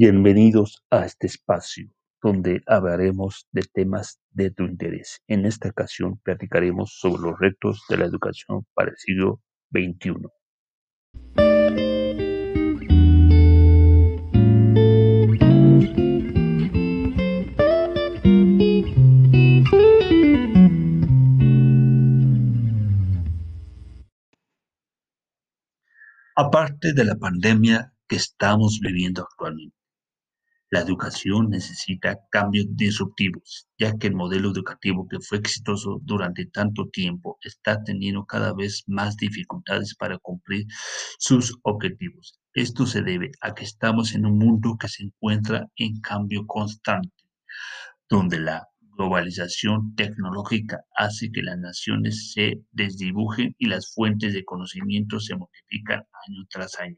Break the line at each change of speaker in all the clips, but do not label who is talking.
Bienvenidos a este espacio donde hablaremos de temas de tu interés. En esta ocasión platicaremos sobre los retos de la educación para el siglo XXI. Aparte de la pandemia que estamos viviendo actualmente, la educación necesita cambios disruptivos, ya que el modelo educativo que fue exitoso durante tanto tiempo está teniendo cada vez más dificultades para cumplir sus objetivos. Esto se debe a que estamos en un mundo que se encuentra en cambio constante, donde la globalización tecnológica hace que las naciones se desdibujen y las fuentes de conocimiento se multiplican año tras año,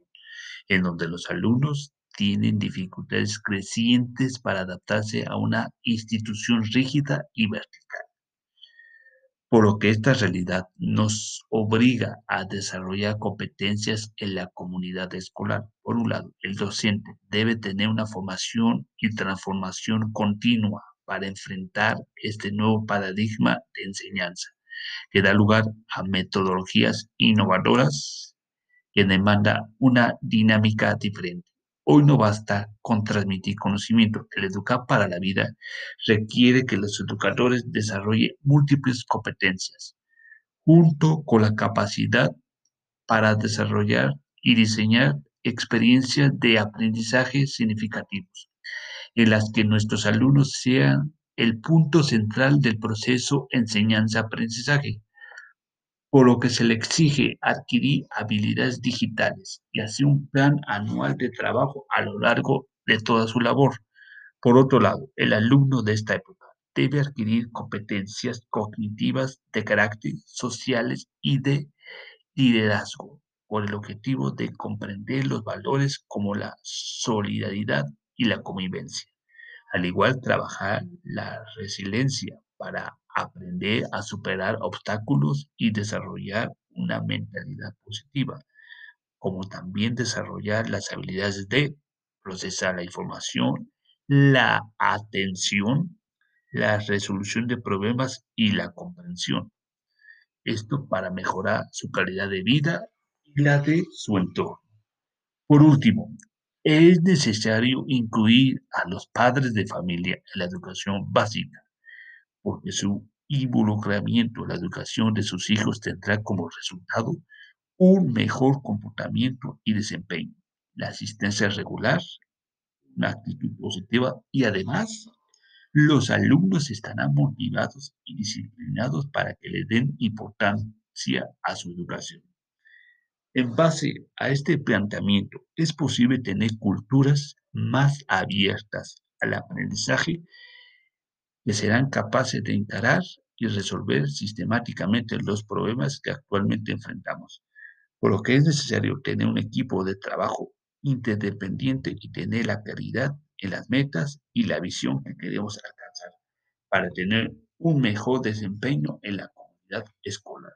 en donde los alumnos tienen dificultades crecientes para adaptarse a una institución rígida y vertical. Por lo que esta realidad nos obliga a desarrollar competencias en la comunidad escolar. Por un lado, el docente debe tener una formación y transformación continua para enfrentar este nuevo paradigma de enseñanza que da lugar a metodologías innovadoras que demanda una dinámica diferente. Hoy no basta con transmitir conocimiento. El educar para la vida requiere que los educadores desarrollen múltiples competencias, junto con la capacidad para desarrollar y diseñar experiencias de aprendizaje significativos, en las que nuestros alumnos sean el punto central del proceso enseñanza-aprendizaje por lo que se le exige adquirir habilidades digitales y hacer un plan anual de trabajo a lo largo de toda su labor. Por otro lado, el alumno de esta época debe adquirir competencias cognitivas de carácter sociales y de liderazgo, con el objetivo de comprender los valores como la solidaridad y la convivencia. Al igual, trabajar la resiliencia para aprender a superar obstáculos y desarrollar una mentalidad positiva, como también desarrollar las habilidades de procesar la información, la atención, la resolución de problemas y la comprensión. Esto para mejorar su calidad de vida y la de su entorno. Por último, es necesario incluir a los padres de familia en la educación básica porque su involucramiento en la educación de sus hijos tendrá como resultado un mejor comportamiento y desempeño, la asistencia regular, una actitud positiva y además los alumnos estarán motivados y disciplinados para que le den importancia a su educación. En base a este planteamiento, es posible tener culturas más abiertas al aprendizaje que serán capaces de encarar y resolver sistemáticamente los problemas que actualmente enfrentamos, por lo que es necesario tener un equipo de trabajo interdependiente y tener la claridad en las metas y la visión que queremos alcanzar para tener un mejor desempeño en la comunidad escolar.